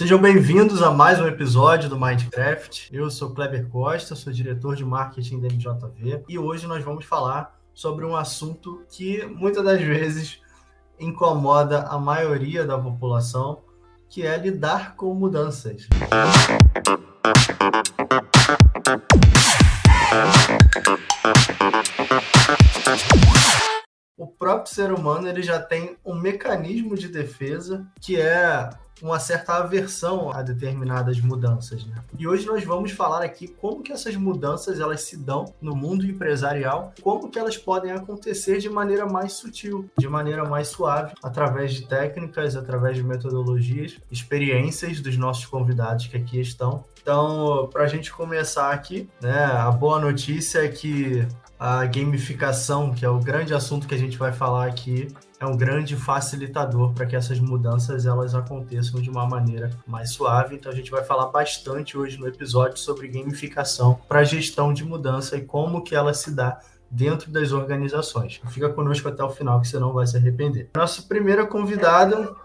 Sejam bem-vindos a mais um episódio do Minecraft. Eu sou Kleber Costa, sou diretor de marketing da MJV e hoje nós vamos falar sobre um assunto que muitas das vezes incomoda a maioria da população, que é lidar com mudanças. O próprio ser humano ele já tem um mecanismo de defesa que é uma certa aversão a determinadas mudanças. Né? E hoje nós vamos falar aqui como que essas mudanças elas se dão no mundo empresarial, como que elas podem acontecer de maneira mais sutil, de maneira mais suave, através de técnicas, através de metodologias, experiências dos nossos convidados que aqui estão. Então, para a gente começar aqui, né, a boa notícia é que a gamificação, que é o grande assunto que a gente vai falar aqui, é um grande facilitador para que essas mudanças elas aconteçam de uma maneira mais suave. Então a gente vai falar bastante hoje no episódio sobre gamificação para gestão de mudança e como que ela se dá dentro das organizações. Fica conosco até o final que você não vai se arrepender. Nosso primeiro convidado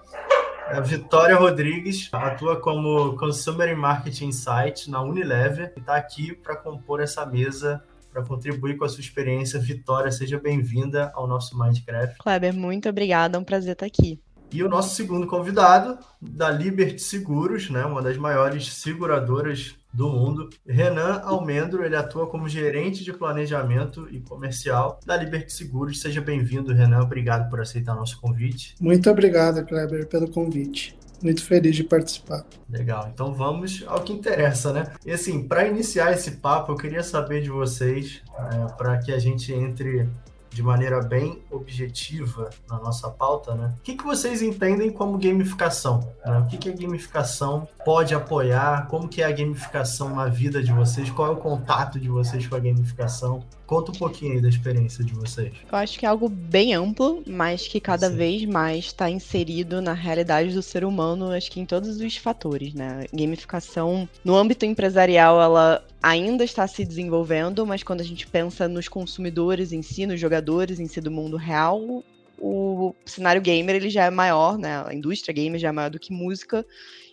é a Vitória Rodrigues, atua como Consumer Marketing Insight na Unilever e está aqui para compor essa mesa para contribuir com a sua experiência. Vitória, seja bem-vinda ao nosso Minecraft. Kleber, muito obrigada, é um prazer estar aqui. E o nosso segundo convidado, da Liberty Seguros, né, uma das maiores seguradoras do mundo. Renan Almendro, ele atua como gerente de planejamento e comercial da Liberty Seguros. Seja bem-vindo, Renan. Obrigado por aceitar nosso convite. Muito obrigado, Kleber, pelo convite muito feliz de participar. Legal, então vamos ao que interessa, né? E assim, para iniciar esse papo, eu queria saber de vocês, é, para que a gente entre de maneira bem objetiva na nossa pauta, né? O que, que vocês entendem como gamificação? Né? O que, que a gamificação pode apoiar? Como que é a gamificação na vida de vocês? Qual é o contato de vocês com a gamificação? Conta um pouquinho aí da experiência de vocês. Eu acho que é algo bem amplo, mas que cada Sim. vez mais está inserido na realidade do ser humano, acho que em todos os fatores, né? Gamificação, no âmbito empresarial, ela ainda está se desenvolvendo, mas quando a gente pensa nos consumidores em si, nos jogadores em si do mundo real, o cenário gamer ele já é maior, né? A indústria gamer já é maior do que música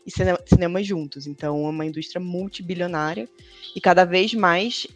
e cinema, cinema juntos. Então, é uma indústria multibilionária e cada vez mais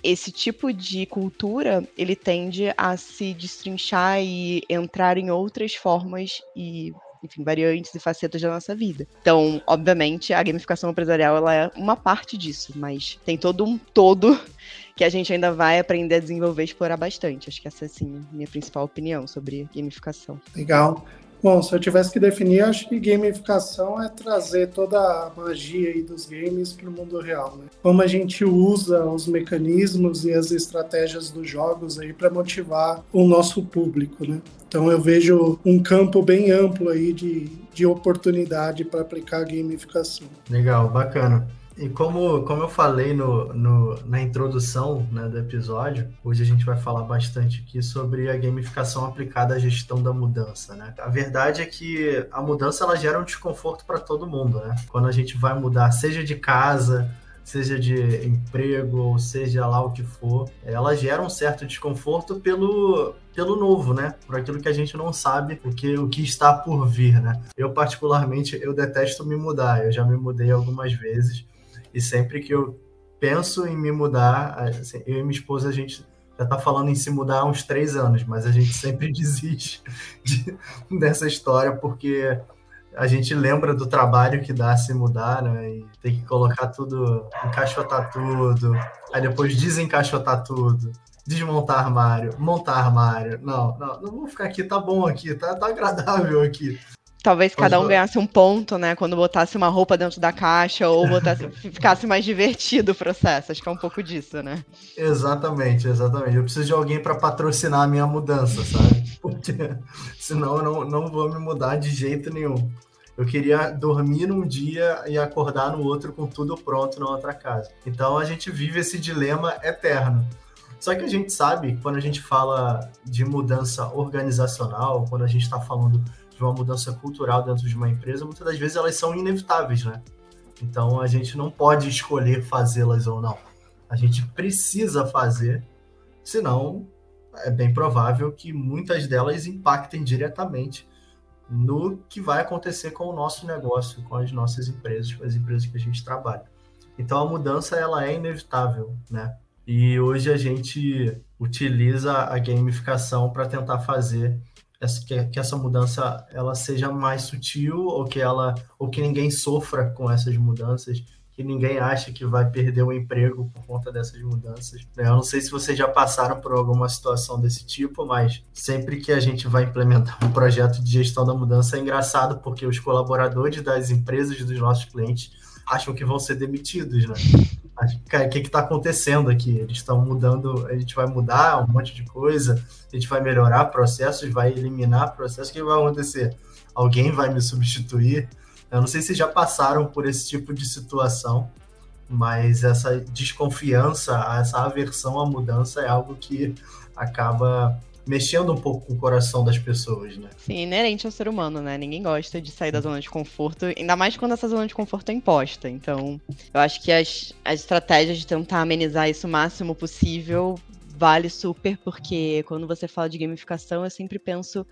esse tipo de cultura ele tende a se destrinchar e entrar em outras formas e enfim, variantes e facetas da nossa vida. Então, obviamente, a gamificação empresarial ela é uma parte disso, mas tem todo um todo que a gente ainda vai aprender a desenvolver e explorar bastante. Acho que essa é, assim, minha principal opinião sobre gamificação. Legal. Bom, se eu tivesse que definir, acho que gamificação é trazer toda a magia aí dos games para o mundo real, né? Como a gente usa os mecanismos e as estratégias dos jogos aí para motivar o nosso público, né? Então eu vejo um campo bem amplo aí de, de oportunidade para aplicar gamificação. Legal, bacana. E como, como eu falei no, no, na introdução né, do episódio, hoje a gente vai falar bastante aqui sobre a gamificação aplicada à gestão da mudança. Né? A verdade é que a mudança ela gera um desconforto para todo mundo. Né? Quando a gente vai mudar, seja de casa, seja de emprego, ou seja lá o que for, ela gera um certo desconforto pelo, pelo novo, né? Por aquilo que a gente não sabe, o que, o que está por vir, né? Eu, particularmente, eu detesto me mudar. Eu já me mudei algumas vezes e sempre que eu penso em me mudar, eu e minha esposa, a gente já está falando em se mudar há uns três anos, mas a gente sempre desiste de, dessa história porque a gente lembra do trabalho que dá se mudar, né? E tem que colocar tudo, encaixotar tudo, aí depois desencaixotar tudo, desmontar armário, montar armário. Não, não, não vou ficar aqui, tá bom aqui, tá, tá agradável aqui. Talvez cada um ganhasse um ponto, né? Quando botasse uma roupa dentro da caixa ou botasse, ficasse mais divertido o processo. Acho que é um pouco disso, né? Exatamente, exatamente. Eu preciso de alguém para patrocinar a minha mudança, sabe? Porque senão eu não, não vou me mudar de jeito nenhum. Eu queria dormir num dia e acordar no outro com tudo pronto na outra casa. Então a gente vive esse dilema eterno. Só que a gente sabe, quando a gente fala de mudança organizacional, quando a gente está falando de uma mudança cultural dentro de uma empresa, muitas das vezes elas são inevitáveis, né? Então a gente não pode escolher fazê-las ou não. A gente precisa fazer, senão é bem provável que muitas delas impactem diretamente no que vai acontecer com o nosso negócio, com as nossas empresas, com as empresas que a gente trabalha. Então a mudança ela é inevitável, né? E hoje a gente utiliza a gamificação para tentar fazer que, essa mudança ela seja mais sutil ou que ela ou que ninguém sofra com essas mudanças que ninguém acha que vai perder o emprego por conta dessas mudanças. Né? Eu não sei se vocês já passaram por alguma situação desse tipo, mas sempre que a gente vai implementar um projeto de gestão da mudança é engraçado porque os colaboradores das empresas dos nossos clientes acham que vão ser demitidos, né? O que está acontecendo aqui? Eles estão mudando, a gente vai mudar um monte de coisa, a gente vai melhorar processos, vai eliminar processos, o que vai acontecer? Alguém vai me substituir? Eu não sei se já passaram por esse tipo de situação, mas essa desconfiança, essa aversão à mudança é algo que acaba mexendo um pouco com o coração das pessoas, né? Sim, inerente ao ser humano, né? Ninguém gosta de sair da zona de conforto, ainda mais quando essa zona de conforto é imposta. Então, eu acho que as, as estratégias de tentar amenizar isso o máximo possível vale super, porque quando você fala de gamificação, eu sempre penso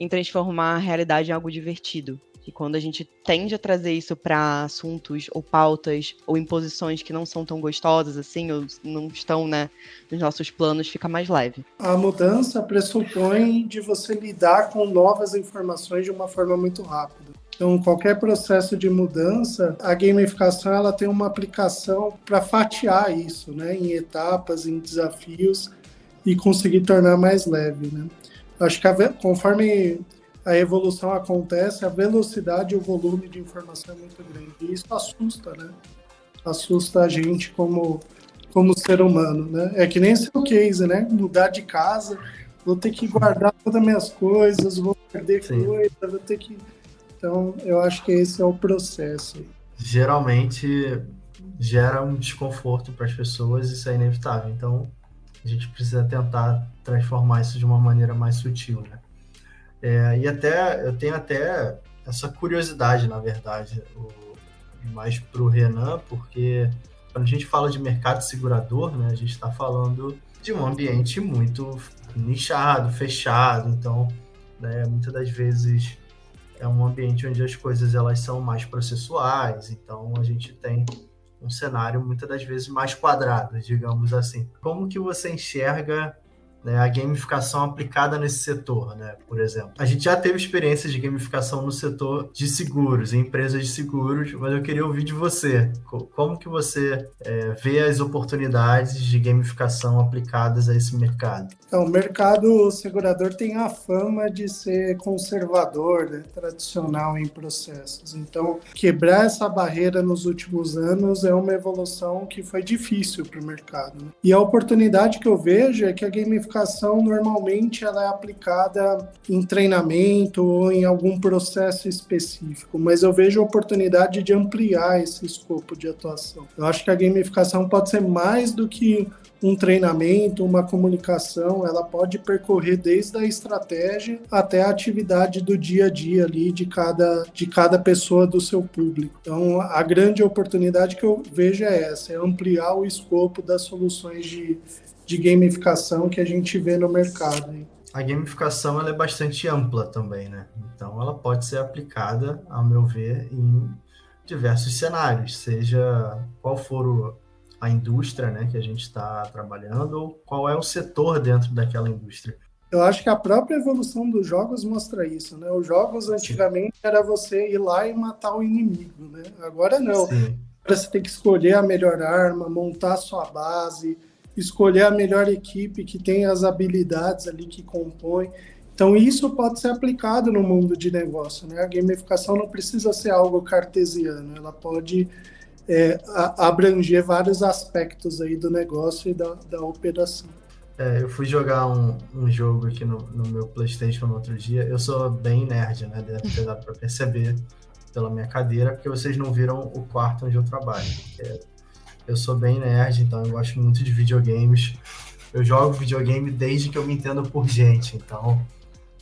em transformar a realidade em algo divertido. E quando a gente tende a trazer isso para assuntos ou pautas ou imposições que não são tão gostosas assim, ou não estão né, nos nossos planos, fica mais leve. A mudança pressupõe de você lidar com novas informações de uma forma muito rápida. Então, qualquer processo de mudança, a gamificação ela tem uma aplicação para fatiar isso, né, em etapas, em desafios e conseguir tornar mais leve, né? Acho que a, conforme a evolução acontece, a velocidade e o volume de informação é muito grande. E isso assusta, né? Assusta a gente como, como ser humano, né? É que nem seu case, né? Mudar de casa, vou ter que guardar todas as minhas coisas, vou perder Sim. coisa, vou ter que... Então, eu acho que esse é o processo. Geralmente gera um desconforto para as pessoas, isso é inevitável. Então, a gente precisa tentar transformar isso de uma maneira mais sutil, né? É, e até eu tenho até essa curiosidade, na verdade, o, mais para o Renan, porque quando a gente fala de mercado segurador, né, a gente está falando de um ambiente muito nichado, fechado, então né, muitas das vezes é um ambiente onde as coisas elas são mais processuais, então a gente tem um cenário muitas das vezes mais quadrado, digamos assim. Como que você enxerga né, a gamificação aplicada nesse setor, né, por exemplo. A gente já teve experiências de gamificação no setor de seguros, em empresas de seguros, mas eu queria ouvir de você. Como que você é, vê as oportunidades de gamificação aplicadas a esse mercado? Então, o mercado segurador tem a fama de ser conservador, né, tradicional em processos. Então, quebrar essa barreira nos últimos anos é uma evolução que foi difícil para o mercado. Né? E a oportunidade que eu vejo é que a gamificação normalmente ela é aplicada em treinamento ou em algum processo específico, mas eu vejo a oportunidade de ampliar esse escopo de atuação. Eu acho que a gamificação pode ser mais do que um treinamento, uma comunicação, ela pode percorrer desde a estratégia até a atividade do dia a dia ali de cada, de cada pessoa do seu público. Então, a grande oportunidade que eu vejo é essa, é ampliar o escopo das soluções de, de gamificação que a gente vê no mercado. A gamificação ela é bastante ampla também, né? Então ela pode ser aplicada, ao meu ver, em diversos cenários, seja qual for o, a indústria né, que a gente está trabalhando ou qual é o setor dentro daquela indústria. Eu acho que a própria evolução dos jogos mostra isso, né? Os jogos antigamente Sim. era você ir lá e matar o inimigo, né? Agora não. Sim. Agora você tem que escolher a melhor arma, montar a sua base, escolher a melhor equipe que tem as habilidades ali que compõe. Então, isso pode ser aplicado no mundo de negócio. Né? A gamificação não precisa ser algo cartesiano, ela pode é, abranger vários aspectos aí do negócio e da, da operação. É, eu fui jogar um, um jogo aqui no, no, meu PlayStation no outro dia. Eu sou bem nerd, né? Deve ter para perceber pela minha cadeira, porque vocês não viram o quarto onde eu trabalho. É eu sou bem nerd, então eu gosto muito de videogames. Eu jogo videogame desde que eu me entendo por gente, então.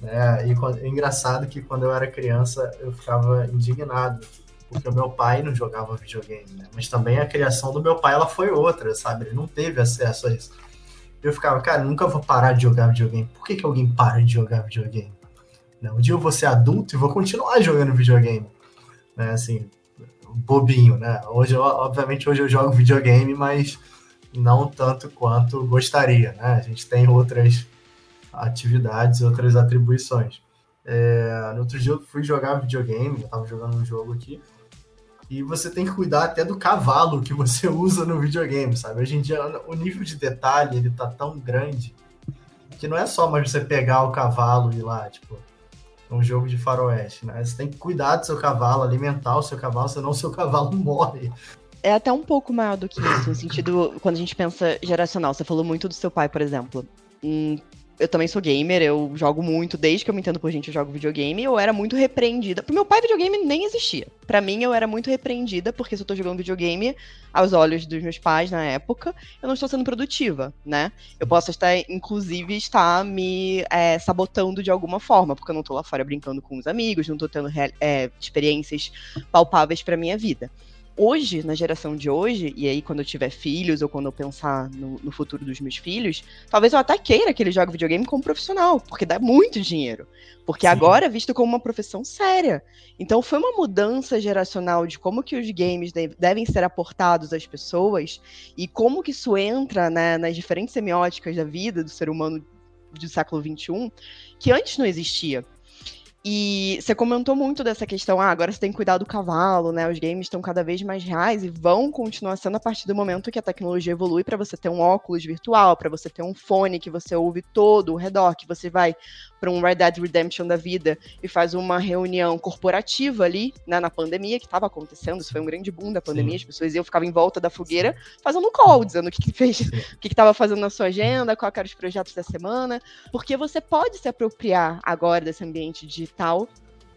Né, e é engraçado que quando eu era criança eu ficava indignado porque o meu pai não jogava videogame, né? Mas também a criação do meu pai ela foi outra, sabe? Ele não teve acesso a isso. Eu ficava, cara, nunca vou parar de jogar videogame. Por que, que alguém para de jogar videogame? Né? Um dia eu vou ser adulto e vou continuar jogando videogame. Né? Assim, bobinho, né? Hoje, obviamente, hoje eu jogo videogame, mas não tanto quanto gostaria, né? A gente tem outras atividades, outras atribuições. É, no outro dia eu fui jogar videogame, eu tava jogando um jogo aqui, e você tem que cuidar até do cavalo que você usa no videogame, sabe? Hoje em dia o nível de detalhe ele tá tão grande que não é só mais você pegar o cavalo e ir lá, tipo, um jogo de faroeste, né? Você tem que cuidar do seu cavalo, alimentar o seu cavalo, senão o seu cavalo morre. É até um pouco maior do que isso, no sentido, quando a gente pensa geracional. Você falou muito do seu pai, por exemplo. Hum, eu também sou gamer, eu jogo muito, desde que eu me entendo por gente, eu jogo videogame, eu era muito repreendida. Pro meu pai, videogame nem existia. Para mim, eu era muito repreendida, porque se eu tô jogando videogame, aos olhos dos meus pais na época, eu não estou sendo produtiva, né? Eu posso estar, inclusive, estar me é, sabotando de alguma forma, porque eu não tô lá fora brincando com os amigos, não tô tendo é, experiências palpáveis pra minha vida hoje, na geração de hoje, e aí quando eu tiver filhos ou quando eu pensar no, no, futuro dos meus filhos, talvez eu até queira que ele jogue videogame como profissional, porque dá muito dinheiro. Porque Sim. agora é visto como uma profissão séria. Então foi uma mudança geracional de como que os games devem ser aportados às pessoas e como que isso entra né, nas diferentes semióticas da vida do ser humano do século XXI, que antes não existia. E você comentou muito dessa questão, ah, agora você tem que cuidar do cavalo, né? Os games estão cada vez mais reais e vão continuar sendo a partir do momento que a tecnologia evolui para você ter um óculos virtual, para você ter um fone que você ouve todo o redor, que você vai para um Red Dead Redemption da vida e faz uma reunião corporativa ali, né, na pandemia que estava acontecendo, isso foi um grande boom da pandemia, Sim. as pessoas iam ficar em volta da fogueira fazendo call, dizendo o que, que fez, o que estava fazendo na sua agenda, qual eram os projetos da semana, porque você pode se apropriar agora desse ambiente digital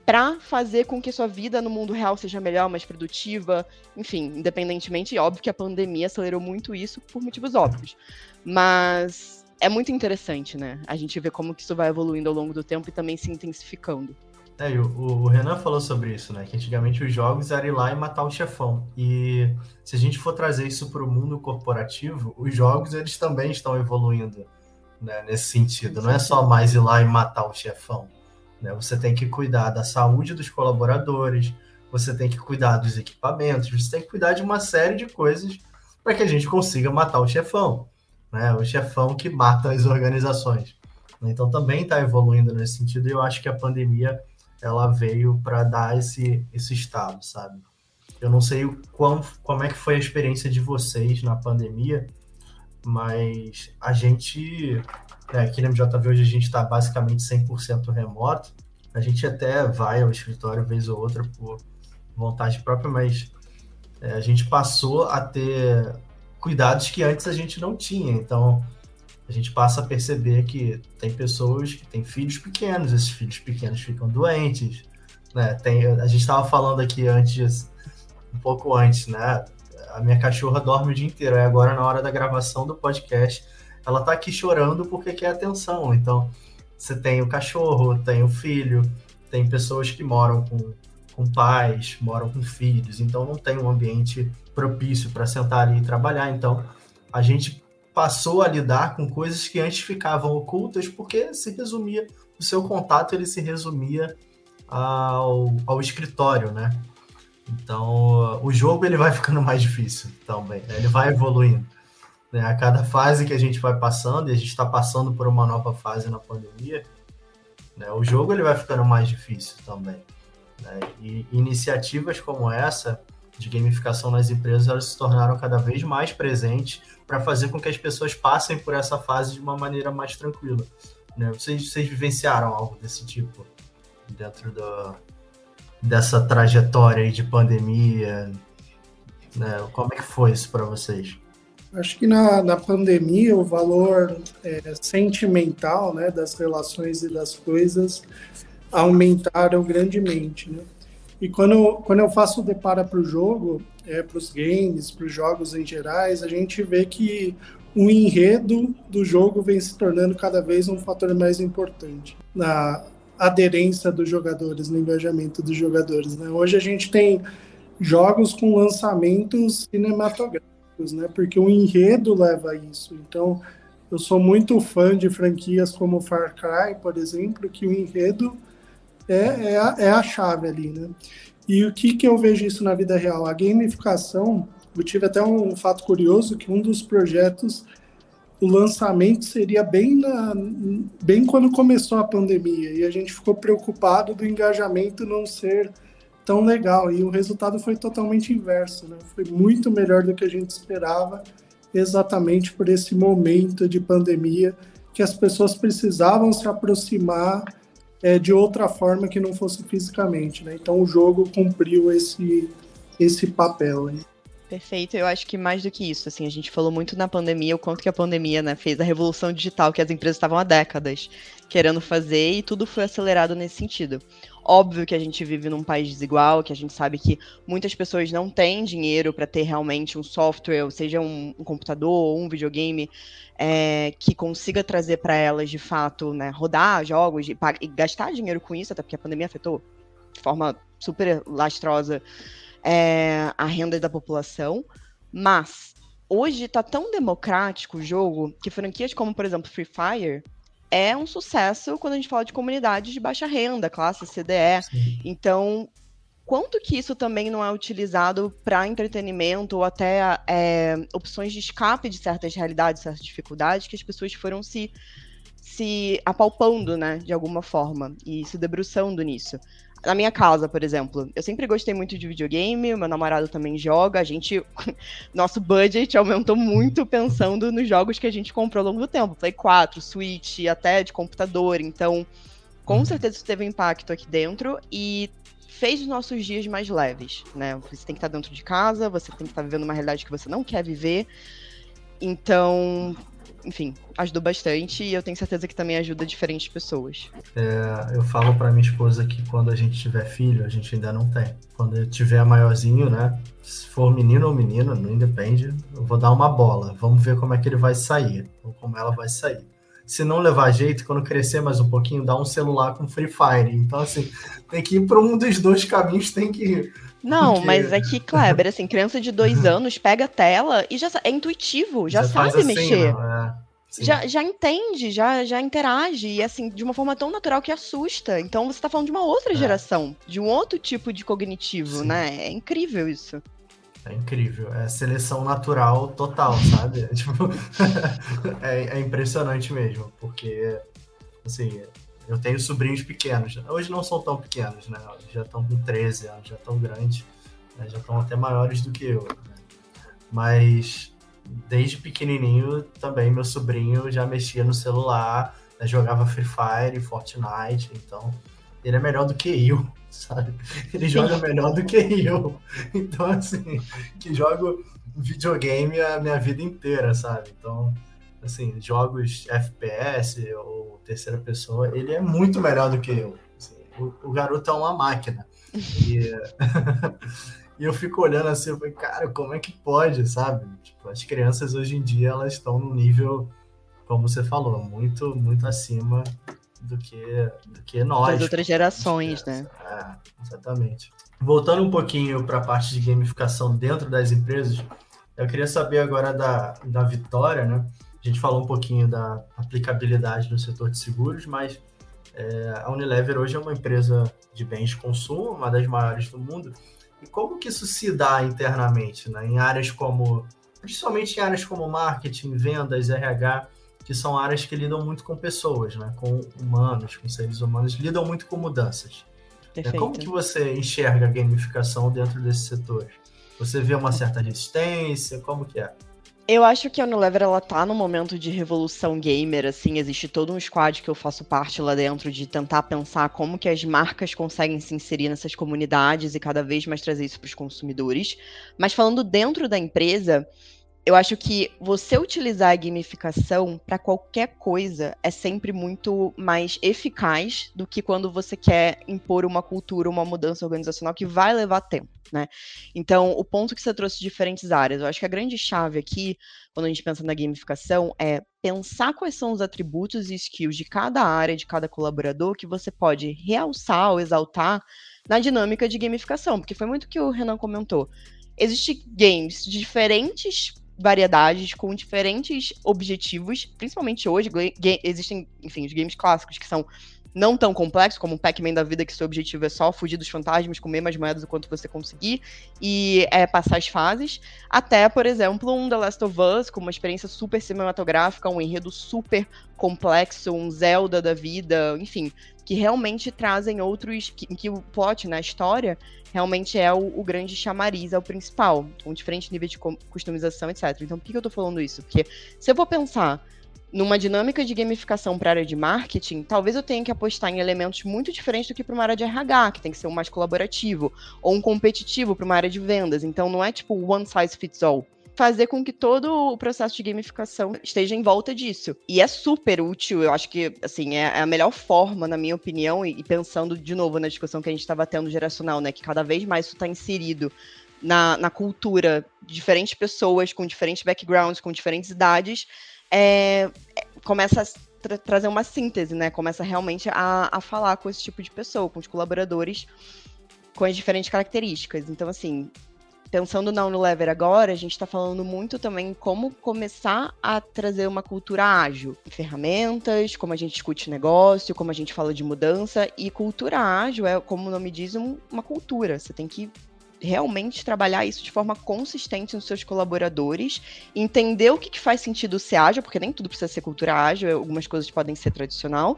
para fazer com que sua vida no mundo real seja melhor, mais produtiva, enfim, independentemente, óbvio que a pandemia acelerou muito isso por motivos óbvios. Mas é muito interessante, né? A gente vê como que isso vai evoluindo ao longo do tempo e também se intensificando. É, o, o, Renan falou sobre isso, né? Que antigamente os jogos eram ir lá e matar o chefão. E se a gente for trazer isso para o mundo corporativo, os jogos eles também estão evoluindo né, nesse sentido. Não é só mais ir lá e matar o chefão. Né? Você tem que cuidar da saúde dos colaboradores, você tem que cuidar dos equipamentos, você tem que cuidar de uma série de coisas para que a gente consiga matar o chefão né? O chefão que mata as organizações. Então também está evoluindo nesse sentido e eu acho que a pandemia ela veio para dar esse, esse estado, sabe? Eu não sei o quão, como é que foi a experiência de vocês na pandemia, mas a gente, né, aqui na MJV hoje a gente está basicamente 100% remoto. A gente até vai ao escritório vez ou outra por vontade própria, mas é, a gente passou a ter cuidados que antes a gente não tinha. Então, a gente passa a perceber que tem pessoas que têm filhos pequenos, esses filhos pequenos ficam doentes, né? Tem, a gente estava falando aqui antes, um pouco antes, né? A minha cachorra dorme o dia inteiro, e agora na hora da gravação do podcast, ela tá aqui chorando porque quer atenção. Então, você tem o cachorro, tem o filho, tem pessoas que moram com, com pais, moram com filhos, então não tem um ambiente propício para sentar ali e trabalhar. Então, a gente passou a lidar com coisas que antes ficavam ocultas porque se resumia, o seu contato ele se resumia ao, ao escritório, né? Então, o jogo ele vai ficando mais difícil também, né? ele vai evoluindo. Né? A cada fase que a gente vai passando, e a gente está passando por uma nova fase na pandemia, né? o jogo ele vai ficando mais difícil também. Né? E iniciativas como essa, de gamificação nas empresas elas se tornaram cada vez mais presentes para fazer com que as pessoas passem por essa fase de uma maneira mais tranquila. Né? Vocês, vocês vivenciaram algo desse tipo dentro do, dessa trajetória de pandemia? Né? Como é que foi isso para vocês? Acho que na, na pandemia o valor é, sentimental né, das relações e das coisas aumentaram grandemente. Né? E quando, quando eu faço o depara para o jogo, é, para os games, para os jogos em gerais, a gente vê que o enredo do jogo vem se tornando cada vez um fator mais importante na aderência dos jogadores, no engajamento dos jogadores. Né? Hoje a gente tem jogos com lançamentos cinematográficos, né? porque o enredo leva a isso. Então, eu sou muito fã de franquias como Far Cry, por exemplo, que o enredo é, é, a, é a chave ali, né? E o que, que eu vejo isso na vida real? A gamificação, eu tive até um fato curioso que um dos projetos, o lançamento seria bem, na, bem quando começou a pandemia, e a gente ficou preocupado do engajamento não ser tão legal, e o resultado foi totalmente inverso, né? Foi muito melhor do que a gente esperava, exatamente por esse momento de pandemia, que as pessoas precisavam se aproximar é, de outra forma que não fosse fisicamente, né? Então o jogo cumpriu esse, esse papel. Hein? Perfeito, eu acho que mais do que isso, assim, a gente falou muito na pandemia, o quanto que a pandemia, né, fez a revolução digital que as empresas estavam há décadas querendo fazer e tudo foi acelerado nesse sentido. Óbvio que a gente vive num país desigual, que a gente sabe que muitas pessoas não têm dinheiro para ter realmente um software, seja, um, um computador ou um videogame é, que consiga trazer para elas de fato, né, rodar jogos e, e, gastar dinheiro com isso, até porque a pandemia afetou de forma super lastrosa é, a renda da população. Mas hoje está tão democrático o jogo que franquias como, por exemplo, Free Fire é um sucesso quando a gente fala de comunidades de baixa renda, classe CDE. Sim. Então, quanto que isso também não é utilizado para entretenimento ou até é, opções de escape de certas realidades, certas dificuldades que as pessoas foram se se apalpando, né, de alguma forma e se debruçando nisso. Na minha casa, por exemplo, eu sempre gostei muito de videogame, meu namorado também joga, a gente. Nosso budget aumentou muito pensando nos jogos que a gente comprou ao longo do tempo. Play 4, Switch, até de computador. Então, com uhum. certeza isso teve um impacto aqui dentro e fez os nossos dias mais leves, né? Você tem que estar dentro de casa, você tem que estar vivendo uma realidade que você não quer viver. Então, enfim, ajudou bastante e eu tenho certeza que também ajuda diferentes pessoas. É, eu falo para minha esposa que quando a gente tiver filho, a gente ainda não tem. Quando eu tiver maiorzinho, né? Se for menino ou menina, não independe, eu vou dar uma bola. Vamos ver como é que ele vai sair, ou como ela vai sair. Se não levar jeito, quando crescer mais um pouquinho, dá um celular com Free Fire. Então, assim, tem que ir para um dos dois caminhos, tem que ir. Não, Porque... mas é que, Kleber, assim, criança de dois anos pega a tela e já é intuitivo, já, já sabe assim, mexer. É, já, já entende, já, já interage, e assim, de uma forma tão natural que assusta. Então você tá falando de uma outra é. geração, de um outro tipo de cognitivo, sim. né? É incrível isso. É incrível, é seleção natural total, sabe? É, tipo, é, é impressionante mesmo, porque, assim, eu tenho sobrinhos pequenos. Hoje não são tão pequenos, né? Já estão com 13 anos, já estão grandes, né? já estão até maiores do que eu. Né? Mas desde pequenininho também meu sobrinho já mexia no celular, né? jogava Free Fire, Fortnite, então ele é melhor do que eu, sabe? Ele joga melhor do que eu. Então, assim, que jogo videogame a minha vida inteira, sabe? Então, assim, jogos FPS ou terceira pessoa, ele é muito melhor do que eu. Assim, o, o, garoto é uma máquina. E, e eu fico olhando assim, eu falei, cara, como é que pode, sabe? Tipo, as crianças hoje em dia, elas estão no nível, como você falou, muito, muito acima do que, do que nós. Das outras gerações, né? É, exatamente. Voltando um pouquinho para a parte de gamificação dentro das empresas, eu queria saber agora da, da Vitória, né? A gente falou um pouquinho da aplicabilidade no setor de seguros, mas é, a Unilever hoje é uma empresa de bens de consumo, uma das maiores do mundo. E como que isso se dá internamente, né? em áreas como, principalmente em áreas como marketing, vendas, RH, que são áreas que lidam muito com pessoas, né? com humanos, com seres humanos, lidam muito com mudanças. É, como que você enxerga a gamificação dentro desse setor? Você vê uma certa resistência? Como que é? Eu acho que a Unilever ela tá num momento de revolução gamer, assim, existe todo um squad que eu faço parte lá dentro de tentar pensar como que as marcas conseguem se inserir nessas comunidades e cada vez mais trazer isso para os consumidores. Mas falando dentro da empresa, eu acho que você utilizar a gamificação para qualquer coisa é sempre muito mais eficaz do que quando você quer impor uma cultura, uma mudança organizacional que vai levar tempo, né? Então, o ponto que você trouxe de diferentes áreas, eu acho que a grande chave aqui, quando a gente pensa na gamificação, é pensar quais são os atributos e skills de cada área, de cada colaborador, que você pode realçar ou exaltar na dinâmica de gamificação, porque foi muito que o Renan comentou. Existem games de diferentes variedades com diferentes objetivos, principalmente hoje, existem, enfim, os games clássicos que são não tão complexo, como um Pac-Man da vida, que seu objetivo é só fugir dos fantasmas, comer mais moedas o quanto você conseguir e é, passar as fases, até, por exemplo, um The Last of Us, com uma experiência super cinematográfica, um enredo super complexo, um Zelda da vida, enfim, que realmente trazem outros. que, que o plot, na história, realmente é o, o, grande chamariz, é o principal, com diferentes níveis de customização, etc. Então, por que, que eu tô falando isso? Porque se eu vou pensar numa dinâmica de gamificação para a área de marketing, talvez eu tenha que apostar em elementos muito diferentes do que para uma área de RH, que tem que ser um mais colaborativo, ou um competitivo para uma área de vendas. Então não é tipo one size fits all fazer com que todo o processo de gamificação esteja em volta disso. E é super útil, eu acho que, assim, é, é a melhor forma, na minha opinião, e, pensando de novo na discussão que a gente estava tendo geracional, né, que cada vez mais isso está inserido na, na cultura diferentes pessoas, com diferentes backgrounds, com diferentes idades, é, é, começa a tra trazer uma síntese, né? Começa realmente a, a falar com esse tipo de pessoa, com os colaboradores com as diferentes características. Então, assim, pensando na Unilever agora, a gente está falando muito também como começar a trazer uma cultura ágil, ferramentas, como a gente discute negócio, como a gente fala de mudança e cultura ágil é, como o nome diz, um, uma cultura. Você tem que realmente trabalhar isso de forma consistente nos seus colaboradores, entender o que, que faz sentido ser ágil, porque nem tudo precisa ser cultura ágil, algumas coisas podem ser tradicional,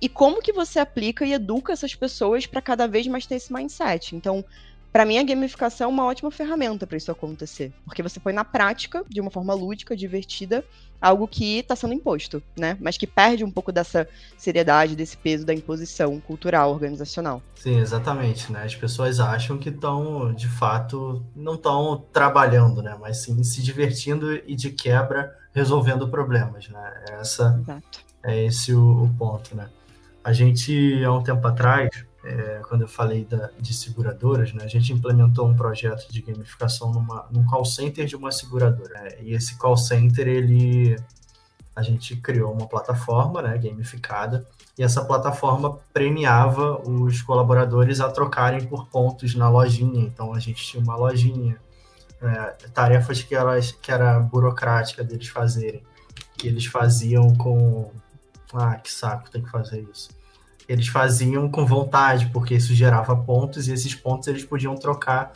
e como que você aplica e educa essas pessoas para cada vez mais ter esse mindset. Então, para mim, a gamificação é uma ótima ferramenta para isso acontecer, porque você põe na prática, de uma forma lúdica, divertida, algo que está sendo imposto, né? Mas que perde um pouco dessa seriedade, desse peso da imposição cultural, organizacional. Sim, exatamente, né? As pessoas acham que estão, de fato, não estão trabalhando, né? Mas sim se divertindo e de quebra resolvendo problemas, né? Essa Exato. é esse o, o ponto, né? A gente, há um tempo atrás, é, quando eu falei da, de seguradoras, né, a gente implementou um projeto de gamificação numa, num call center de uma seguradora. É, e esse call center, ele, a gente criou uma plataforma né, gamificada, e essa plataforma premiava os colaboradores a trocarem por pontos na lojinha. Então, a gente tinha uma lojinha, é, tarefas que, elas, que era burocrática deles fazerem, que eles faziam com... Ah, que saco, tem que fazer isso eles faziam com vontade, porque isso gerava pontos e esses pontos eles podiam trocar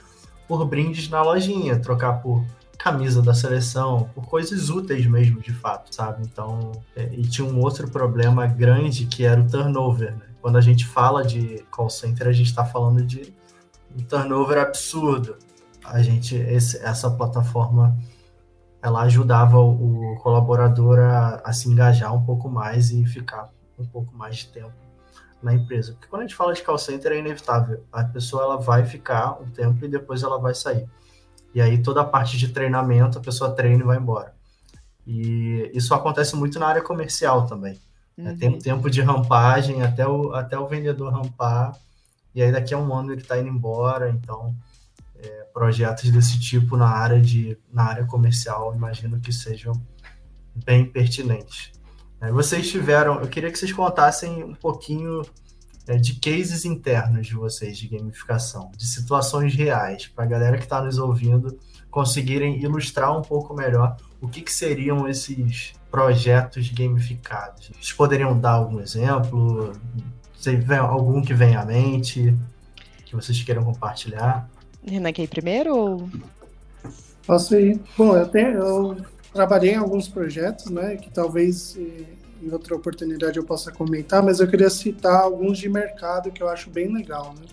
por brindes na lojinha, trocar por camisa da seleção, por coisas úteis mesmo, de fato, sabe? Então, é, e tinha um outro problema grande que era o turnover. Né? Quando a gente fala de call center, a gente está falando de um turnover absurdo. A gente, esse, essa plataforma, ela ajudava o, colaborador a, a se engajar um pouco mais e ficar um pouco mais de tempo na empresa. Porque quando a gente fala de call center é inevitável. A pessoa ela vai ficar um tempo e depois ela vai sair. E aí toda a parte de treinamento, a pessoa treina e vai embora. E isso acontece muito na área comercial também. Uhum. Tem um tempo de rampagem até o, até o vendedor rampar, e aí daqui a um ano ele está indo embora. Então, é, projetos desse tipo na área, de, na área comercial, imagino que sejam bem pertinentes. É, vocês tiveram, eu queria que vocês contassem um pouquinho é, de cases internos de vocês de gamificação, de situações reais, para a galera que está nos ouvindo conseguirem ilustrar um pouco melhor o que, que seriam esses projetos gamificados. Vocês poderiam dar algum exemplo? Se vem algum que vem à mente, que vocês queiram compartilhar? Renan, quer ir primeiro? Ou... Posso ir. Bom, eu, tenho, eu trabalhei em alguns projetos, né, que talvez eh, em outra oportunidade eu possa comentar, mas eu queria citar alguns de mercado que eu acho bem legal, né.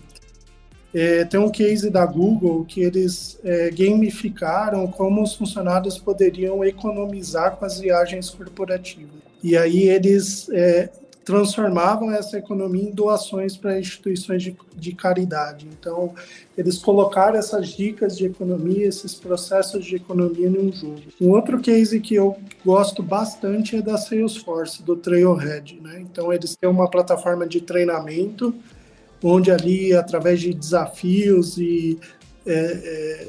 É, tem um case da Google que eles é, gamificaram como os funcionários poderiam economizar com as viagens corporativas. E aí eles é, transformavam essa economia em doações para instituições de, de, caridade. Então, eles colocaram essas dicas de economia, esses processos de economia em um jogo. Um outro case que eu gosto bastante é da Salesforce, do Trailhead. Né? Então, eles têm uma plataforma de treinamento, onde ali, através de desafios e é, é,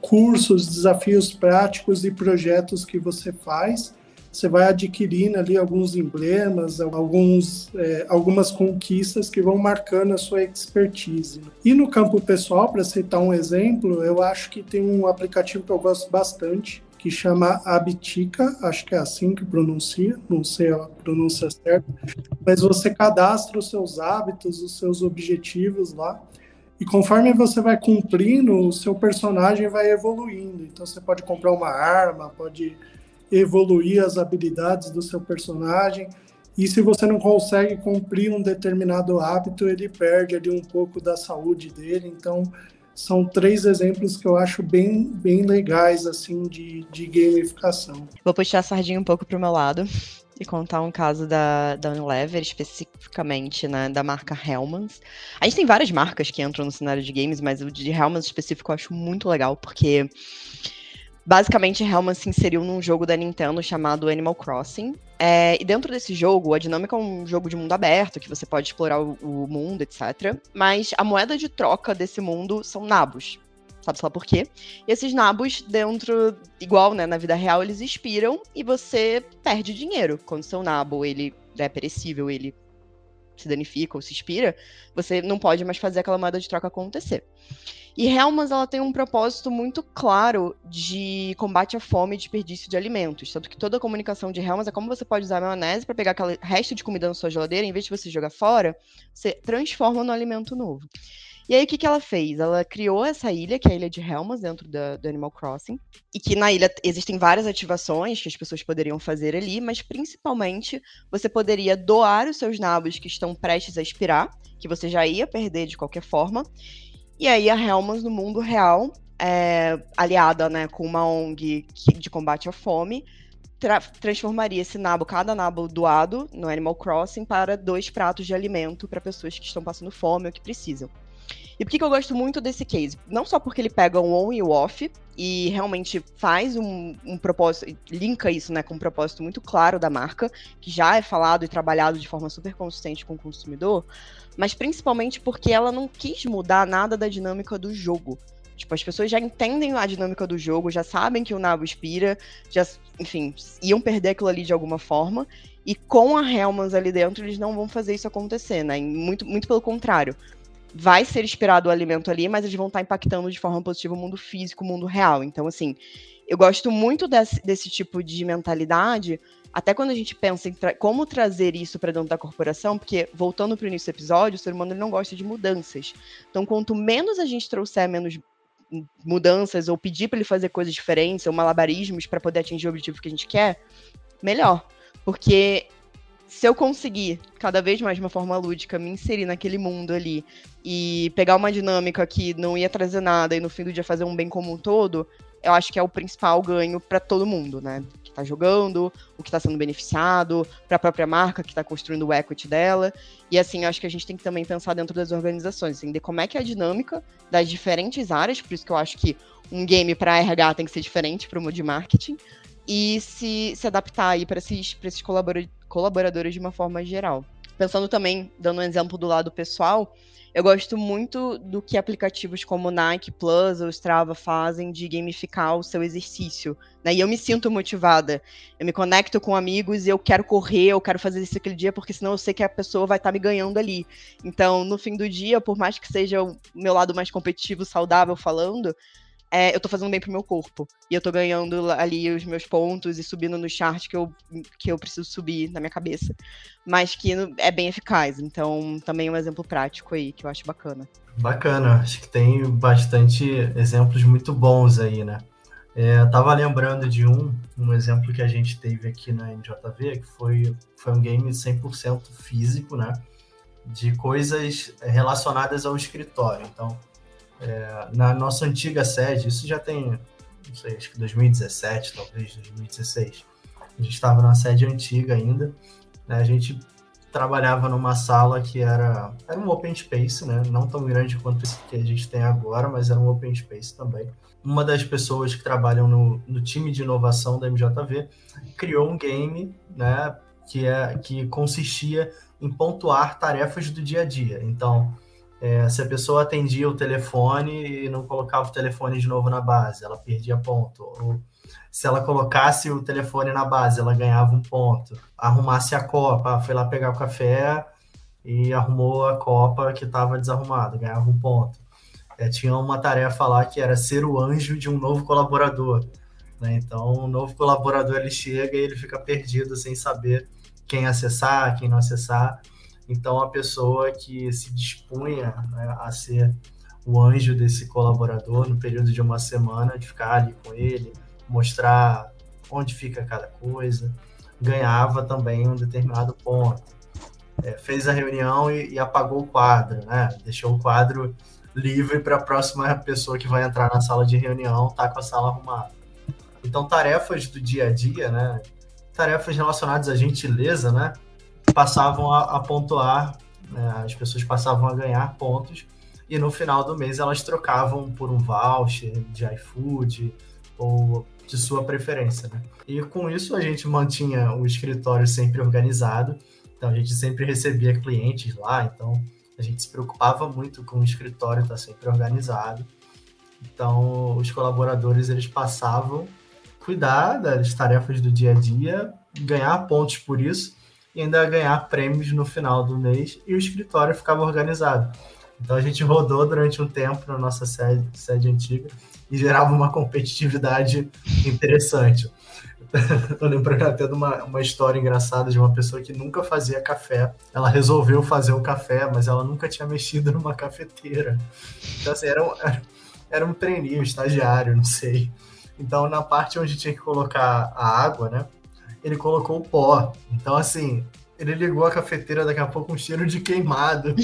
cursos, desafios práticos e projetos que você faz, você vai adquirindo ali alguns emblemas, alguns, é, algumas conquistas que vão marcando a sua expertise. E no campo pessoal, para citar um exemplo, eu acho que tem um aplicativo que eu gosto bastante, que chama Abitica, acho que é assim que pronuncia, não sei a pronúncia certa, mas você cadastra os seus hábitos, os seus objetivos lá, e conforme você vai cumprindo, o seu personagem vai evoluindo. Então você pode comprar uma arma, pode evoluir as habilidades do seu personagem. E se você não consegue cumprir um determinado hábito, ele perde ali um pouco da saúde dele. Então são três exemplos que eu acho bem, bem legais assim de, de gamificação. Vou puxar a sardinha um pouco para o meu lado e contar um caso da, da Unilever, especificamente né, da marca Hellmann's. A gente tem várias marcas que entram no cenário de games, mas o de Hellmann's específico eu acho muito legal, porque basicamente Hellmann's se inseriu num jogo da Nintendo chamado Animal Crossing. É, e dentro desse jogo, a dinâmica é um jogo de mundo aberto, que você pode explorar o, o mundo, etc. Mas a moeda de troca desse mundo são nabos sabe lá por quê. E esses nabos dentro, igual, né, na vida real, eles expiram e você perde dinheiro. Quando seu nabo, ele é perecível, ele se danifica ou se expira, você não pode mais fazer aquela moeda de troca acontecer. E Helmas, ela tem um propósito muito claro de combate à fome e desperdício de alimentos. Tanto que toda a comunicação de Helmas é como você pode usar a maionese para pegar aquele resto de comida na sua geladeira, em vez de você jogar fora, você transforma no alimento novo. E aí, o que, que ela fez? Ela criou essa ilha, que é a ilha de Helmas, dentro da, do Animal Crossing. E que na ilha existem várias ativações que as pessoas poderiam fazer ali, mas principalmente você poderia doar os seus nabos que estão prestes a expirar, que você já ia perder de qualquer forma. E aí, a Helmas, no mundo real, é, aliada né, com uma ONG de combate à fome, Tra transformaria esse nabo, cada nabo doado no Animal Crossing, para dois pratos de alimento para pessoas que estão passando fome ou que precisam. E por que, que eu gosto muito desse case? Não só porque ele pega o on e o off e realmente faz um, um propósito, linka isso né, com um propósito muito claro da marca, que já é falado e trabalhado de forma super consistente com o consumidor, mas principalmente porque ela não quis mudar nada da dinâmica do jogo. Tipo, as pessoas já entendem a dinâmica do jogo, já sabem que o nabo expira, já, enfim, iam perder aquilo ali de alguma forma. E com a Helmans ali dentro, eles não vão fazer isso acontecer, né? Muito, muito pelo contrário vai ser inspirado o alimento ali, mas eles vão estar impactando de forma positiva o mundo físico, o mundo real. Então, assim, eu gosto muito desse, desse tipo de mentalidade, até quando a gente pensa em tra como trazer isso para dentro da corporação, porque, voltando para o início do episódio, o ser humano não gosta de mudanças. Então, quanto menos a gente trouxer menos mudanças, ou pedir para ele fazer coisas diferentes, ou malabarismos para poder atingir o objetivo que a gente quer, melhor. Porque se eu conseguir cada vez mais de uma forma lúdica me inserir naquele mundo ali e pegar uma dinâmica que não ia trazer nada e no fim do dia fazer um bem comum todo, eu acho que é o principal ganho para todo mundo, né? Que tá jogando, o que está sendo beneficiado, para a própria marca que está construindo o equity dela. E assim, eu acho que a gente tem que também pensar dentro das organizações, entender como é que é a dinâmica das diferentes áreas, por isso que eu acho que um game para RH tem que ser diferente para o de marketing, e se, se adaptar aí para esses, esses colaboradores de uma forma geral. Pensando também, dando um exemplo do lado pessoal, eu gosto muito do que aplicativos como Nike Plus ou Strava fazem de gamificar o seu exercício. Né? E eu me sinto motivada. Eu me conecto com amigos e eu quero correr, eu quero fazer isso aquele dia, porque senão eu sei que a pessoa vai estar tá me ganhando ali. Então, no fim do dia, por mais que seja o meu lado mais competitivo, saudável falando, é, eu tô fazendo bem pro meu corpo. E eu tô ganhando ali os meus pontos e subindo no chart que eu, que eu preciso subir na minha cabeça. Mas que é bem eficaz. Então, também é um exemplo prático aí, que eu acho bacana. Bacana. Acho que tem bastante exemplos muito bons aí, né? É, eu tava lembrando de um, um exemplo que a gente teve aqui na NJV, que foi, foi um game 100% físico, né? De coisas relacionadas ao escritório. Então, é, na nossa antiga sede, isso já tem, não sei, acho que 2017, talvez 2016. A gente estava na sede antiga ainda, né? A gente trabalhava numa sala que era, era um open space, né? Não tão grande quanto esse que a gente tem agora, mas era um open space também. Uma das pessoas que trabalham no, no time de inovação da MJV criou um game, né? Que, é, que consistia em pontuar tarefas do dia a dia. Então, é, se a pessoa atendia o telefone e não colocava o telefone de novo na base, ela perdia ponto. Ou se ela colocasse o telefone na base, ela ganhava um ponto. Arrumasse a copa, foi lá pegar o café e arrumou a copa que estava desarrumada, ganhava um ponto. É, tinha uma tarefa lá que era ser o anjo de um novo colaborador. Né? Então, o novo colaborador ele chega e ele fica perdido sem saber quem acessar, quem não acessar. Então, a pessoa que se dispunha né, a ser o anjo desse colaborador no período de uma semana, de ficar ali com ele, mostrar onde fica cada coisa, ganhava também um determinado ponto. É, fez a reunião e, e, apagou o quadro, né? Deixou o quadro livre para a próxima pessoa que vai entrar na sala de reunião tá com a sala arrumada. Então, tarefas do dia a dia, né? Tarefas relacionadas à gentileza, né? Passavam a, a pontuar, né? as pessoas passavam a ganhar pontos e no final do mês elas trocavam por um voucher de iFood ou de sua preferência, né? E com isso a gente mantinha o escritório sempre organizado, então a gente sempre recebia clientes lá, então a gente se preocupava muito com o escritório estar sempre organizado. Então os colaboradores eles passavam cuidar das tarefas do dia a dia, ganhar pontos por isso ainda ganhar prêmios no final do mês e o escritório ficava organizado. Então a gente rodou durante um tempo na nossa sede, sede antiga e gerava uma competitividade interessante. Estou lembrando até de uma, uma história engraçada de uma pessoa que nunca fazia café. Ela resolveu fazer o café, mas ela nunca tinha mexido numa cafeteira. Então, assim, era um, era um treininho, um estagiário, não sei. Então, na parte onde tinha que colocar a água, né? Ele colocou o pó. Então, assim, ele ligou a cafeteira daqui a pouco com um cheiro de queimado.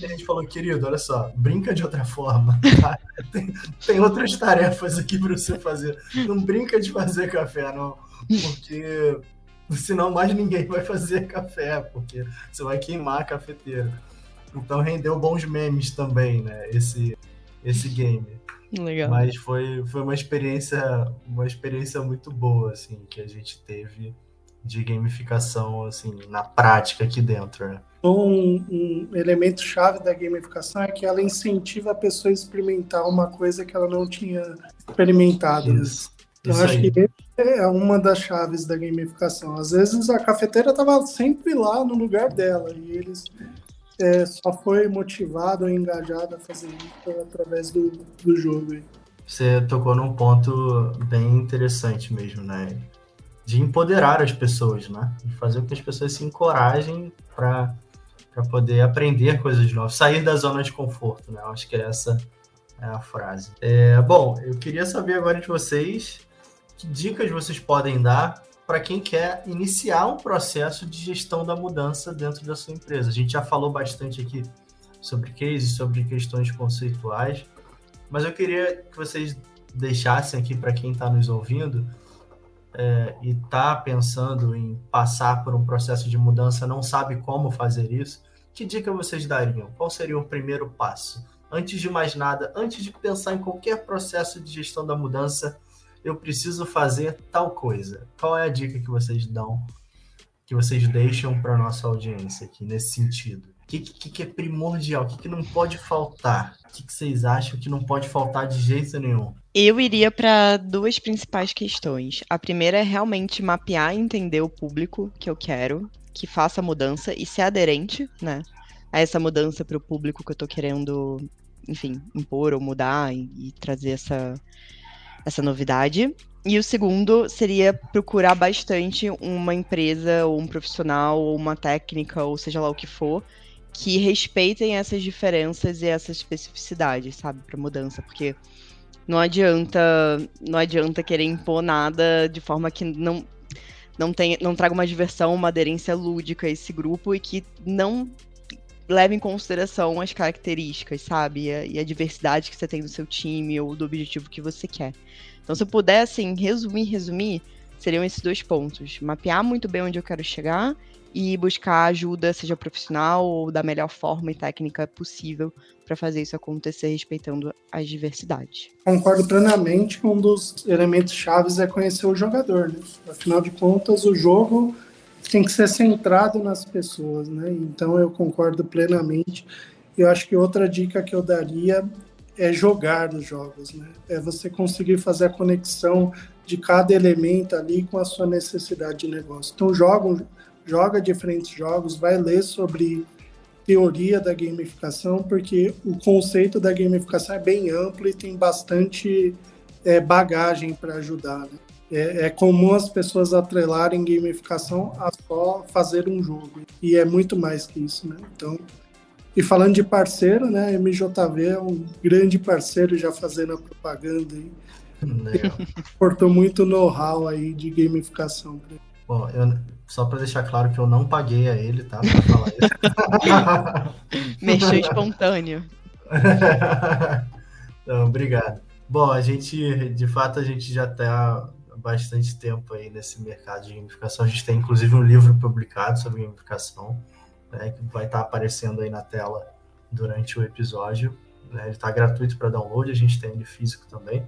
e a gente falou, querido, olha só, brinca de outra forma, tá? tem, tem outras tarefas aqui para você fazer. Não brinca de fazer café, não. Porque senão mais ninguém vai fazer café, porque você vai queimar a cafeteira. Então rendeu bons memes também, né? Esse, esse game. Legal. Mas foi, foi uma experiência, uma experiência muito boa, assim, que a gente teve de gamificação, assim, na prática aqui dentro, né? Um, um elemento chave da gamificação é que ela incentiva a pessoa a experimentar uma coisa que ela não tinha experimentado. Isso. Então, Isso acho aí. que é uma das chaves da gamificação. Às vezes a cafeteira estava sempre lá no lugar dela e eles é, só foi motivado ou engajado a fazer isso através do, do jogo. Você tocou num ponto bem interessante mesmo, né? De empoderar as pessoas, né? De fazer com que as pessoas se encorajem para poder aprender coisas novas, sair da zona de conforto, né? Eu acho que essa é a frase. É, bom, eu queria saber agora de vocês que dicas vocês podem dar para quem quer iniciar um processo de gestão da mudança dentro da sua empresa. A gente já falou bastante aqui sobre cases, sobre questões conceituais, mas eu queria que vocês deixassem aqui para quem está nos ouvindo é, e está pensando em passar por um processo de mudança, não sabe como fazer isso, que dica vocês dariam? Qual seria o primeiro passo? Antes de mais nada, antes de pensar em qualquer processo de gestão da mudança, eu preciso fazer tal coisa. Qual é a dica que vocês dão, que vocês deixam para nossa audiência aqui nesse sentido? O que, que, que, é primordial? O que, que não pode faltar? O que, que vocês acham que não pode faltar de jeito nenhum? Eu iria para duas principais questões. A primeira é realmente mapear e entender o público que eu quero, que faça a mudança e ser aderente, né? A essa mudança para o público que eu estou querendo, enfim, impor ou mudar e, e trazer essa, essa novidade. E o segundo seria procurar bastante uma empresa, ou um profissional, ou uma técnica, ou seja lá o que for, que respeitem essas diferenças e essas especificidades, sabe, para mudança, porque não adianta, não adianta querer impor nada de forma que não não tem, não traga uma diversão, uma aderência lúdica a esse grupo e que não leve em consideração as características, sabe? E a, e a, diversidade que você tem no seu time ou do objetivo que você quer. Então, se eu puder, assim, resumir, resumir, seriam esses dois pontos. Mapear muito bem onde eu quero chegar e buscar ajuda, seja profissional ou da melhor forma e técnica possível para fazer isso acontecer respeitando as diversidades. Concordo plenamente. Um dos elementos chaves é conhecer o jogador, né? Afinal de contas, o jogo tem que ser centrado nas pessoas, né? Então eu concordo plenamente. Eu acho que outra dica que eu daria é jogar os jogos, né? É você conseguir fazer a conexão de cada elemento ali com a sua necessidade de negócio. Então joga, joga diferentes jogos, vai ler sobre teoria da gamificação, porque o conceito da gamificação é bem amplo e tem bastante é, bagagem para ajudar. Né? É, é, comum as pessoas atrelarem gamificação a só fazer um jogo. E é muito mais que isso, né? Então, e falando de parceiro, né? A MJV é um grande parceiro já fazendo a propaganda aí. Portou muito know-how aí de gamificação. Bom, eu, só para deixar claro que eu não paguei a ele, tá? Pra falar isso. Mexeu espontâneo. Então, obrigado. Bom, a gente, de fato, a gente já está bastante tempo aí nesse mercado de gamificação. A gente tem, inclusive, um livro publicado sobre gamificação, né, que vai estar aparecendo aí na tela durante o episódio. Né? Ele está gratuito para download, a gente tem ele físico também.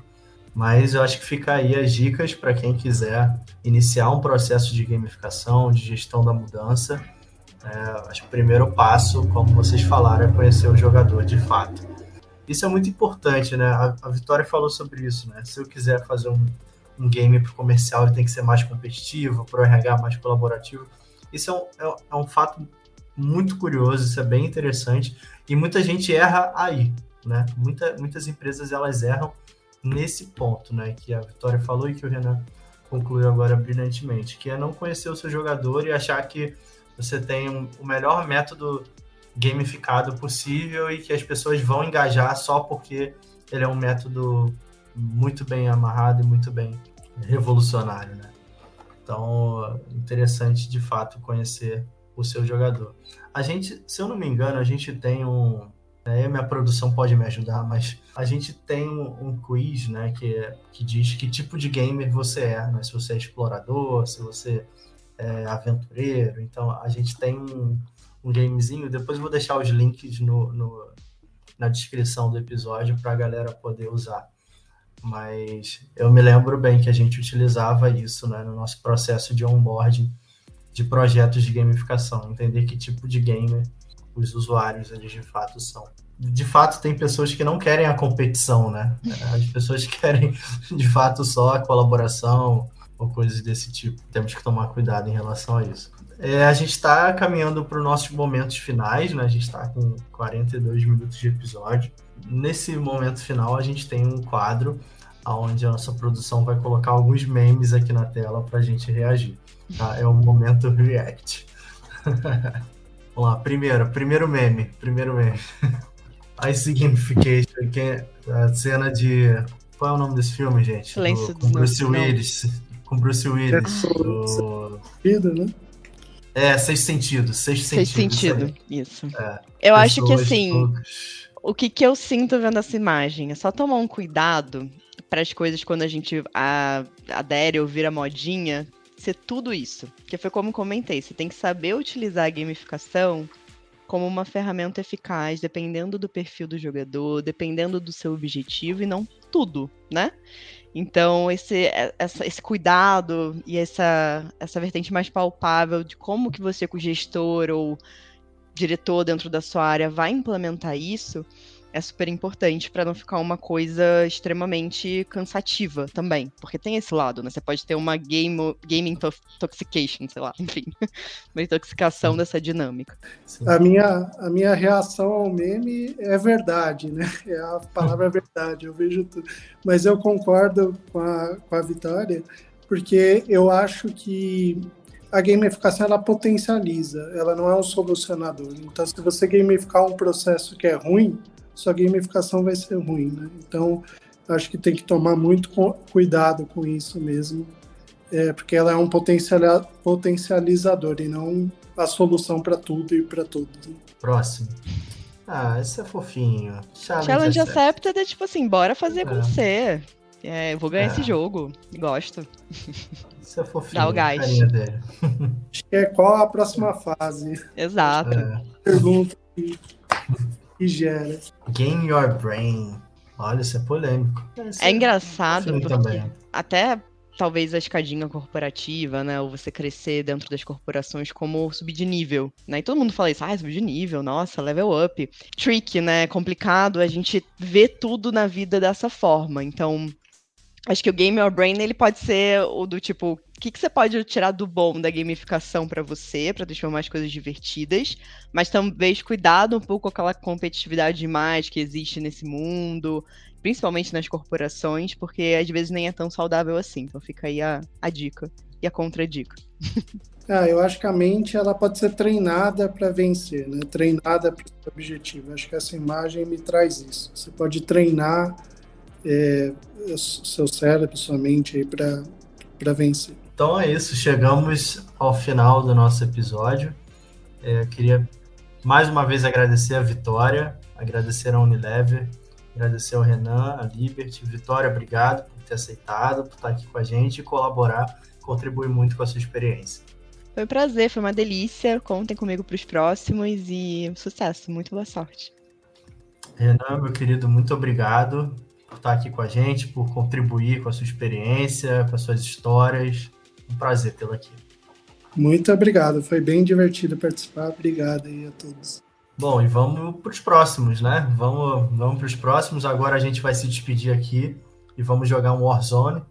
Mas eu acho que fica aí as dicas para quem quiser iniciar um processo de gamificação, de gestão da mudança. É, acho que o primeiro passo, como vocês falaram, é conhecer o jogador de fato. Isso é muito importante, né? A, a Vitória falou sobre isso, né? Se eu quiser fazer um, um game para comercial, ele tem que ser mais competitivo, para o RH mais colaborativo. Isso é um, é, é um fato muito curioso, isso é bem interessante. E muita gente erra aí, né? Muita, muitas empresas elas erram nesse ponto, né? Que a Vitória falou e que o Renan concluiu agora brilhantemente, que é não conhecer o seu jogador e achar que você tem um, o melhor método gamificado possível e que as pessoas vão engajar só porque ele é um método muito bem amarrado e muito bem revolucionário, né? Então, interessante de fato conhecer o seu jogador. A gente, se eu não me engano, a gente tem um, a minha produção pode me ajudar, mas a gente tem um, um quiz, né, que, que diz que tipo de gamer você é, né? Se você é explorador, se você é aventureiro. Então, a gente tem um, um gamezinho. Depois vou deixar os links no, no na descrição do episódio para a galera poder usar. Mas eu me lembro bem que a gente utilizava isso né, no nosso processo de onboarding de projetos de gamificação, entender que tipo de gamer os usuários eles de fato são. De fato, tem pessoas que não querem a competição, né? As pessoas querem de fato só a colaboração ou coisas desse tipo. Temos que tomar cuidado em relação a isso. É, a gente está caminhando para os nossos momentos finais, né? A gente está com 42 minutos de episódio. Nesse momento final, a gente tem um quadro onde a nossa produção vai colocar alguns memes aqui na tela para a gente reagir. Tá? É o momento React. Vamos lá, primeiro, primeiro meme, primeiro meme. Ice Gamification, que é a cena de... Qual é o nome desse filme, gente? Silêncio do, com Bruce Willis. Com Bruce Willis. É, do... né? É, seis sentidos, seis sentidos. Seis sentido, isso. É, eu acho que assim. O que, que eu sinto vendo essa imagem é só tomar um cuidado para as coisas quando a gente a, adere ou vira modinha, ser tudo isso. Que foi como comentei, você tem que saber utilizar a gamificação como uma ferramenta eficaz, dependendo do perfil do jogador, dependendo do seu objetivo e não tudo, né? Então, esse, é, essa, esse cuidado e essa, essa vertente mais palpável de como que você, como gestor ou diretor dentro da sua área, vai implementar isso, é super importante para não ficar uma coisa extremamente cansativa também. Porque tem esse lado, né? Você pode ter uma game, gaming intoxication, sei lá, enfim. Uma intoxicação dessa dinâmica. A minha, a minha reação ao meme é verdade, né? É a palavra é verdade, eu vejo tudo. Mas eu concordo com a, com a Vitória, porque eu acho que a gamificação ela potencializa, ela não é um solucionador. Então, se você gamificar um processo que é ruim, sua gamificação vai ser ruim, né? Então, acho que tem que tomar muito cuidado com isso mesmo, é, porque ela é um potencializador e não a solução para tudo e para tudo. Próximo. Ah, esse é fofinho. Challenge, Challenge accepted. é tipo assim, bora fazer é. acontecer. É, eu vou ganhar é. esse jogo. Gosto. Isso é fofinho. Dá o gás. Acho que é qual a próxima fase. Exato. É. Pergunta que gera. Game Your Brain. Olha, isso é polêmico. Esse é, é engraçado, porque também. até talvez a escadinha corporativa, né? Ou você crescer dentro das corporações como subir de nível, né? E todo mundo fala isso, ah, subir de nível, nossa, level up. Trick, né? Complicado a gente ver tudo na vida dessa forma. Então, acho que o Game Your Brain ele pode ser o do tipo, o que, que você pode tirar do bom da gamificação para você, para deixar mais coisas divertidas, mas talvez cuidado um pouco com aquela competitividade demais que existe nesse mundo, principalmente nas corporações, porque às vezes nem é tão saudável assim. Então fica aí a, a dica e a contradica. Ah, eu acho que a mente ela pode ser treinada para vencer, né? Treinada para o objetivo. Acho que essa imagem me traz isso. Você pode treinar é, seu cérebro, sua mente aí para vencer. Então é isso. Chegamos ao final do nosso episódio. É, queria mais uma vez agradecer a Vitória, agradecer a Unilever, agradecer ao Renan, a Liberty. Vitória, obrigado por ter aceitado, por estar aqui com a gente e colaborar, contribuir muito com a sua experiência. Foi um prazer, foi uma delícia. Contem comigo para os próximos e sucesso. Muito boa sorte. Renan, meu querido, muito obrigado por estar aqui com a gente, por contribuir com a sua experiência, com as suas histórias. Um prazer tê-lo aqui. Muito obrigado, foi bem divertido participar. Obrigado aí a todos. Bom, e vamos para os próximos, né? Vamos, vamos para os próximos. Agora a gente vai se despedir aqui e vamos jogar um Warzone.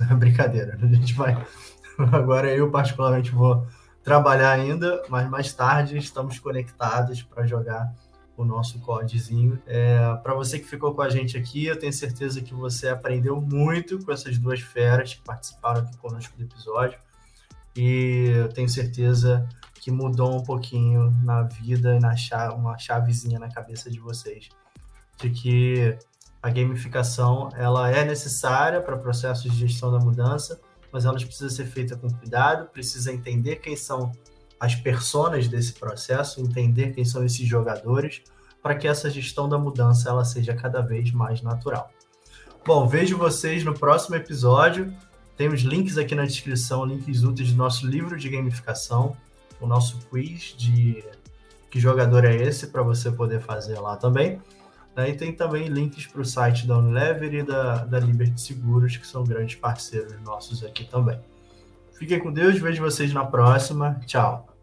Brincadeira, a gente vai. Agora eu, particularmente, vou trabalhar ainda, mas mais tarde estamos conectados para jogar o nosso codezinho. É, para você que ficou com a gente aqui, eu tenho certeza que você aprendeu muito com essas duas feras que participaram aqui conosco do episódio. E eu tenho certeza que mudou um pouquinho na vida na chave, uma chavezinha na cabeça de vocês. De que a gamificação ela é necessária para processos de gestão da mudança, mas ela precisa ser feita com cuidado, precisa entender quem são as personas desse processo, entender quem são esses jogadores, para que essa gestão da mudança ela seja cada vez mais natural. Bom, vejo vocês no próximo episódio. Tem os links aqui na descrição, links úteis do nosso livro de gamificação, o nosso quiz de que jogador é esse para você poder fazer lá também. Né? E tem também links para o site da Unilever e da, da Liberty Seguros, que são grandes parceiros nossos aqui também. Fiquem com Deus, vejo vocês na próxima. Tchau.